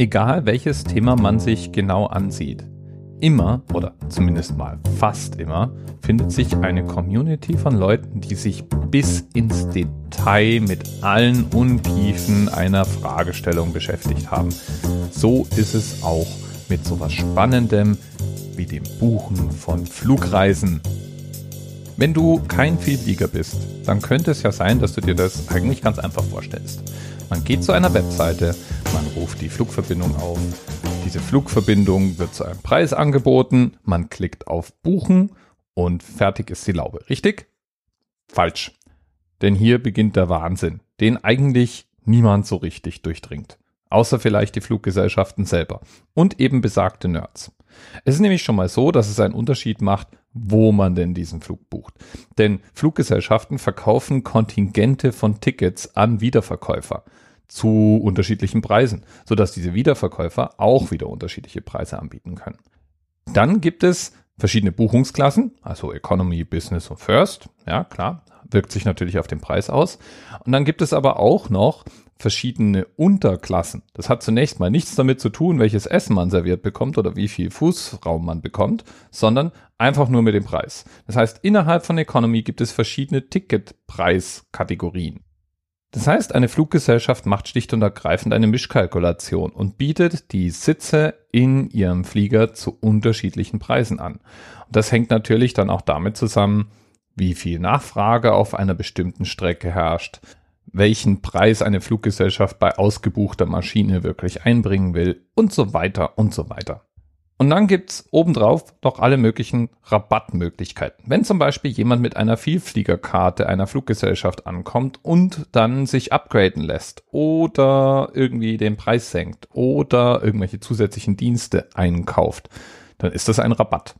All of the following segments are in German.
Egal welches Thema man sich genau ansieht, immer oder zumindest mal fast immer findet sich eine Community von Leuten, die sich bis ins Detail mit allen Untiefen einer Fragestellung beschäftigt haben. So ist es auch mit sowas Spannendem wie dem Buchen von Flugreisen. Wenn du kein Vielflieger bist, dann könnte es ja sein, dass du dir das eigentlich ganz einfach vorstellst. Man geht zu einer Webseite, man ruft die Flugverbindung auf. Diese Flugverbindung wird zu einem Preis angeboten, man klickt auf Buchen und fertig ist die Laube. Richtig? Falsch. Denn hier beginnt der Wahnsinn, den eigentlich niemand so richtig durchdringt. Außer vielleicht die Fluggesellschaften selber und eben besagte Nerds. Es ist nämlich schon mal so, dass es einen Unterschied macht, wo man denn diesen Flug bucht. Denn Fluggesellschaften verkaufen Kontingente von Tickets an Wiederverkäufer zu unterschiedlichen Preisen, sodass diese Wiederverkäufer auch wieder unterschiedliche Preise anbieten können. Dann gibt es verschiedene Buchungsklassen, also Economy, Business und First. Ja, klar, wirkt sich natürlich auf den Preis aus. Und dann gibt es aber auch noch verschiedene Unterklassen. Das hat zunächst mal nichts damit zu tun, welches Essen man serviert bekommt oder wie viel Fußraum man bekommt, sondern einfach nur mit dem Preis. Das heißt, innerhalb von Economy gibt es verschiedene Ticketpreiskategorien. Das heißt, eine Fluggesellschaft macht schlicht und ergreifend eine Mischkalkulation und bietet die Sitze in ihrem Flieger zu unterschiedlichen Preisen an. Und das hängt natürlich dann auch damit zusammen, wie viel Nachfrage auf einer bestimmten Strecke herrscht, welchen Preis eine Fluggesellschaft bei ausgebuchter Maschine wirklich einbringen will und so weiter und so weiter. Und dann gibt's obendrauf noch alle möglichen Rabattmöglichkeiten. Wenn zum Beispiel jemand mit einer Vielfliegerkarte einer Fluggesellschaft ankommt und dann sich upgraden lässt oder irgendwie den Preis senkt oder irgendwelche zusätzlichen Dienste einkauft, dann ist das ein Rabatt.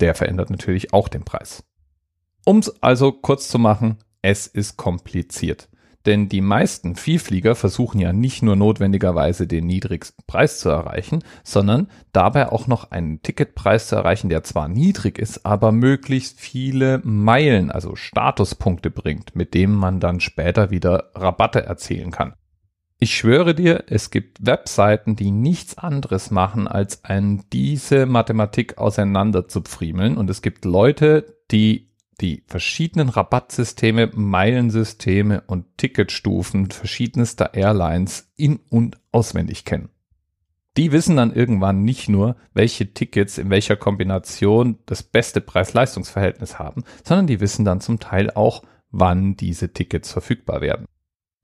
Der verändert natürlich auch den Preis. Um's also kurz zu machen, es ist kompliziert. Denn die meisten Vielflieger versuchen ja nicht nur notwendigerweise den niedrigsten Preis zu erreichen, sondern dabei auch noch einen Ticketpreis zu erreichen, der zwar niedrig ist, aber möglichst viele Meilen, also Statuspunkte bringt, mit dem man dann später wieder Rabatte erzielen kann. Ich schwöre dir, es gibt Webseiten, die nichts anderes machen, als einen diese Mathematik auseinander zu pfriemeln. Und es gibt Leute, die die verschiedenen Rabattsysteme, Meilensysteme und Ticketstufen verschiedenster Airlines in und auswendig kennen. Die wissen dann irgendwann nicht nur, welche Tickets in welcher Kombination das beste Preis-Leistungs-Verhältnis haben, sondern die wissen dann zum Teil auch, wann diese Tickets verfügbar werden.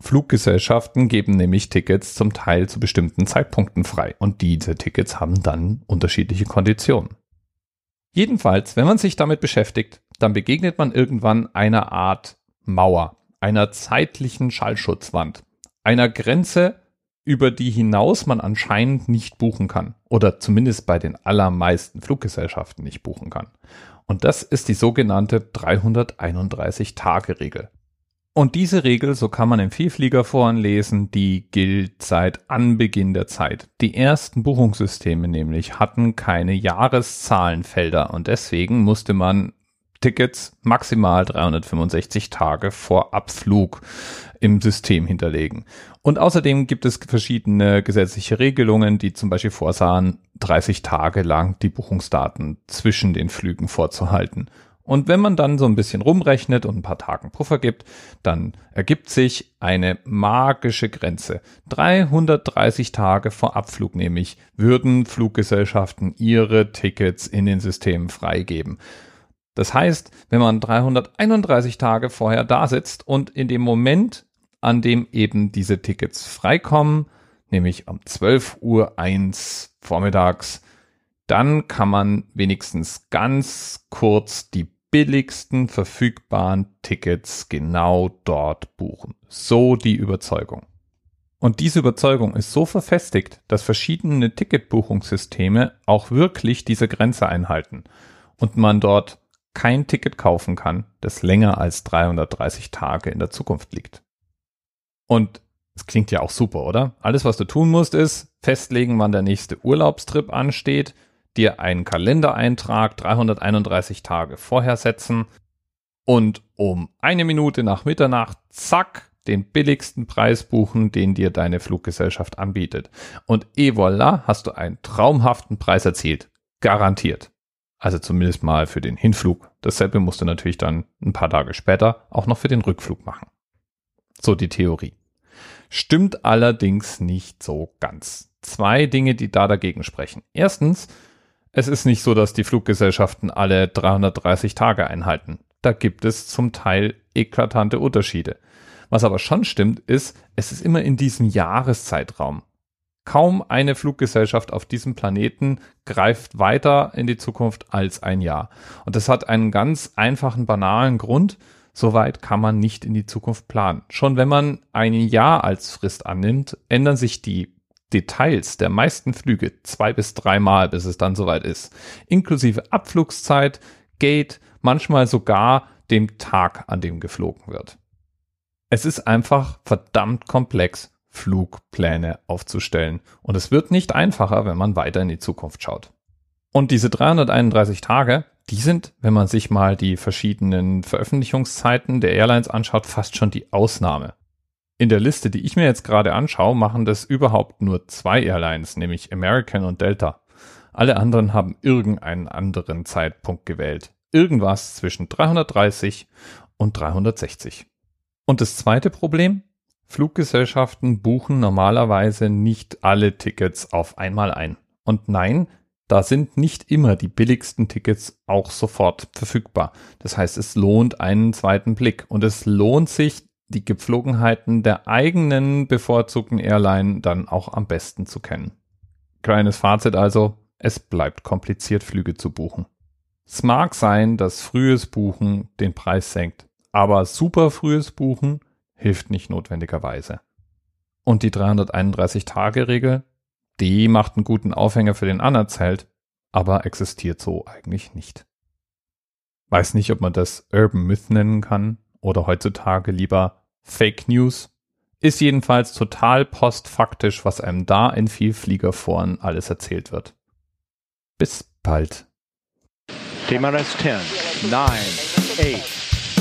Fluggesellschaften geben nämlich Tickets zum Teil zu bestimmten Zeitpunkten frei und diese Tickets haben dann unterschiedliche Konditionen. Jedenfalls, wenn man sich damit beschäftigt, dann begegnet man irgendwann einer Art Mauer, einer zeitlichen Schallschutzwand, einer Grenze, über die hinaus man anscheinend nicht buchen kann oder zumindest bei den allermeisten Fluggesellschaften nicht buchen kann. Und das ist die sogenannte 331-Tage-Regel. Und diese Regel, so kann man im Vielfliegerforen lesen, die gilt seit Anbeginn der Zeit. Die ersten Buchungssysteme nämlich hatten keine Jahreszahlenfelder und deswegen musste man Tickets maximal 365 Tage vor Abflug im System hinterlegen. Und außerdem gibt es verschiedene gesetzliche Regelungen, die zum Beispiel vorsahen, 30 Tage lang die Buchungsdaten zwischen den Flügen vorzuhalten. Und wenn man dann so ein bisschen rumrechnet und ein paar Tagen Puffer gibt, dann ergibt sich eine magische Grenze. 330 Tage vor Abflug nämlich würden Fluggesellschaften ihre Tickets in den Systemen freigeben. Das heißt, wenn man 331 Tage vorher da sitzt und in dem Moment, an dem eben diese Tickets freikommen, nämlich um 12 Uhr 1 vormittags, dann kann man wenigstens ganz kurz die billigsten verfügbaren Tickets genau dort buchen. So die Überzeugung. Und diese Überzeugung ist so verfestigt, dass verschiedene Ticketbuchungssysteme auch wirklich diese Grenze einhalten und man dort kein Ticket kaufen kann, das länger als 330 Tage in der Zukunft liegt. Und es klingt ja auch super, oder? Alles, was du tun musst, ist festlegen, wann der nächste Urlaubstrip ansteht, dir einen Kalendereintrag 331 Tage vorher setzen und um eine Minute nach Mitternacht, zack, den billigsten Preis buchen, den dir deine Fluggesellschaft anbietet. Und et voilà, hast du einen traumhaften Preis erzielt. Garantiert. Also zumindest mal für den Hinflug. Dasselbe musst du natürlich dann ein paar Tage später auch noch für den Rückflug machen. So die Theorie. Stimmt allerdings nicht so ganz. Zwei Dinge, die da dagegen sprechen. Erstens, es ist nicht so, dass die Fluggesellschaften alle 330 Tage einhalten. Da gibt es zum Teil eklatante Unterschiede. Was aber schon stimmt, ist, es ist immer in diesem Jahreszeitraum. Kaum eine Fluggesellschaft auf diesem Planeten greift weiter in die Zukunft als ein Jahr. Und das hat einen ganz einfachen, banalen Grund. Soweit kann man nicht in die Zukunft planen. Schon wenn man ein Jahr als Frist annimmt, ändern sich die Details der meisten Flüge zwei bis dreimal, bis es dann soweit ist. Inklusive Abflugszeit, Gate, manchmal sogar dem Tag, an dem geflogen wird. Es ist einfach verdammt komplex, Flugpläne aufzustellen. Und es wird nicht einfacher, wenn man weiter in die Zukunft schaut. Und diese 331 Tage, die sind, wenn man sich mal die verschiedenen Veröffentlichungszeiten der Airlines anschaut, fast schon die Ausnahme. In der Liste, die ich mir jetzt gerade anschaue, machen das überhaupt nur zwei Airlines, nämlich American und Delta. Alle anderen haben irgendeinen anderen Zeitpunkt gewählt. Irgendwas zwischen 330 und 360. Und das zweite Problem? Fluggesellschaften buchen normalerweise nicht alle Tickets auf einmal ein. Und nein, da sind nicht immer die billigsten Tickets auch sofort verfügbar. Das heißt, es lohnt einen zweiten Blick und es lohnt sich, die Gepflogenheiten der eigenen bevorzugten Airline dann auch am besten zu kennen. Kleines Fazit also, es bleibt kompliziert, Flüge zu buchen. Es mag sein, dass frühes Buchen den Preis senkt, aber super frühes Buchen hilft nicht notwendigerweise. Und die 331-Tage-Regel, die macht einen guten Aufhänger für den Anerzählt, aber existiert so eigentlich nicht. Weiß nicht, ob man das Urban Myth nennen kann oder heutzutage lieber Fake News. Ist jedenfalls total postfaktisch, was einem da in Vielfliegerforen alles erzählt wird. Bis bald. TMRS 10, 9, 8,